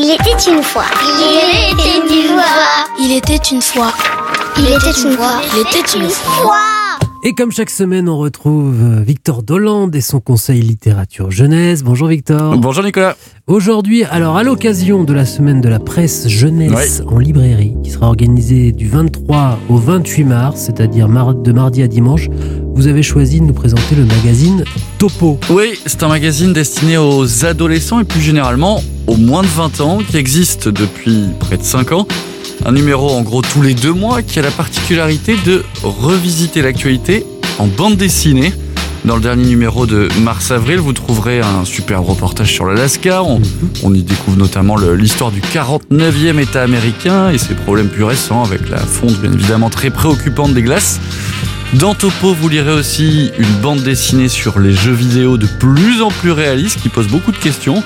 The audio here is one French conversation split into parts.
Il était une fois. Il était une fois. Il était une fois. Il était une fois. Il était une fois. Et comme chaque semaine, on retrouve euh, Victor Dolande et son conseil littérature jeunesse. Bonjour Victor. Bonjour Nicolas. Aujourd'hui, alors à l'occasion de la semaine de la presse jeunesse en librairie, qui sera organisée du 23 au 28 mars, c'est-à-dire de mardi à dimanche, vous avez choisi de nous présenter le magazine Topo. Oui, c'est un magazine destiné aux adolescents et plus généralement aux moins de 20 ans qui existe depuis près de 5 ans. Un numéro en gros tous les deux mois qui a la particularité de revisiter l'actualité en bande dessinée. Dans le dernier numéro de mars-avril, vous trouverez un superbe reportage sur l'Alaska. On, on y découvre notamment l'histoire du 49e État américain et ses problèmes plus récents avec la fonte bien évidemment très préoccupante des glaces. Dans Topo, vous lirez aussi une bande dessinée sur les jeux vidéo de plus en plus réalistes qui posent beaucoup de questions,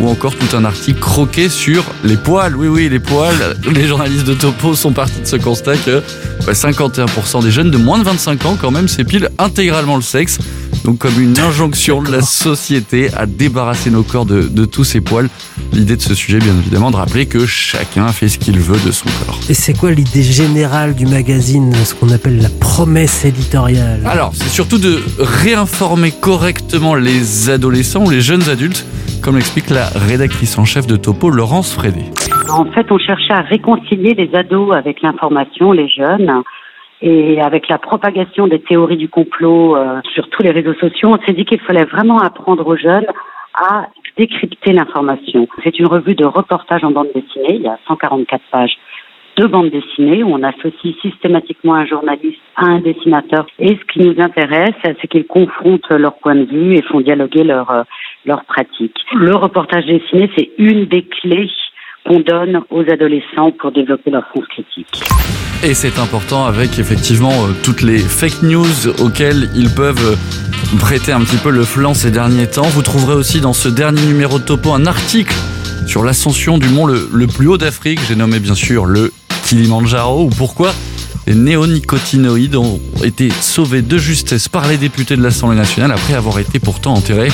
ou encore tout un article croqué sur les poils. Oui, oui, les poils. Les journalistes de Topo sont partis de ce constat que 51% des jeunes de moins de 25 ans, quand même, s'épilent intégralement le sexe. Donc, comme une injonction de la société à débarrasser nos corps de, de tous ces poils. L'idée de ce sujet, bien évidemment, de rappeler que chacun fait ce qu'il veut de son corps. Et c'est quoi l'idée générale du magazine, ce qu'on appelle la promesse éditoriale? Alors, c'est surtout de réinformer correctement les adolescents ou les jeunes adultes, comme l'explique la rédactrice en chef de Topo, Laurence Frédé. En fait, on cherchait à réconcilier les ados avec l'information, les jeunes, et avec la propagation des théories du complot euh, sur tous les réseaux sociaux. On s'est dit qu'il fallait vraiment apprendre aux jeunes à décrypter l'information. C'est une revue de reportage en bande dessinée. Il y a 144 pages de bande dessinée où on associe systématiquement un journaliste à un dessinateur. Et ce qui nous intéresse, c'est qu'ils confrontent leurs points de vue et font dialoguer leurs euh, leurs pratiques. Le reportage dessiné, c'est une des clés qu'on donne aux adolescents pour développer leur sens critique. Et c'est important avec effectivement euh, toutes les fake news auxquelles ils peuvent euh, prêter un petit peu le flanc ces derniers temps. Vous trouverez aussi dans ce dernier numéro de Topo un article sur l'ascension du mont le, le plus haut d'Afrique. J'ai nommé bien sûr le Kilimanjaro ou pourquoi les néonicotinoïdes ont été sauvés de justesse par les députés de l'Assemblée nationale après avoir été pourtant enterrés.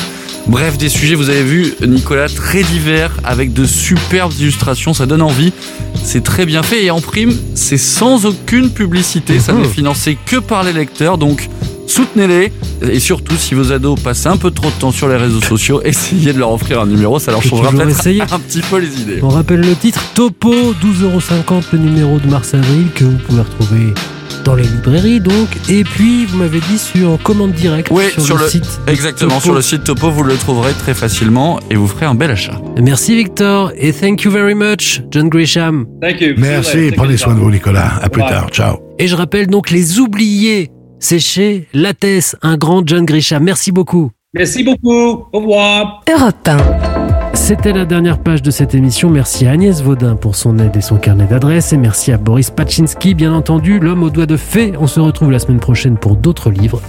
Bref, des sujets, vous avez vu, Nicolas, très divers, avec de superbes illustrations, ça donne envie. C'est très bien fait et en prime, c'est sans aucune publicité, ça Mhm. n'est financé que par les lecteurs, donc soutenez-les. Et surtout, si vos ados passent un peu trop de temps sur les réseaux sociaux, essayez de leur offrir un numéro, ça leur changera peut-être un petit peu les idées. On rappelle le titre Topo, 12,50€ le numéro de mars-avril que vous pouvez retrouver dans les librairies donc. Et puis, vous m'avez dit sur en commande directe Oui, sur, sur le, le- site. Exactement, Topo. sur le site Topo, vous le trouverez très facilement et vous ferez un bel achat. Merci Victor et thank you very much, John Grisham. Thank you. Merci, prenez soin de vous, Nicolas. À plus Bye. tard. Ciao. Et je rappelle donc les oubliés, c'est chez Lattès, un grand John Grisham. Merci beaucoup. Merci beaucoup. Au revoir. Europe 1. C'était la dernière page de cette émission. Merci à Agnès Vaudin pour son aide et son carnet d'adresses. Et merci à Boris Pachinski, bien entendu, l'homme aux doigts de fée. On se retrouve la semaine prochaine pour d'autres livres.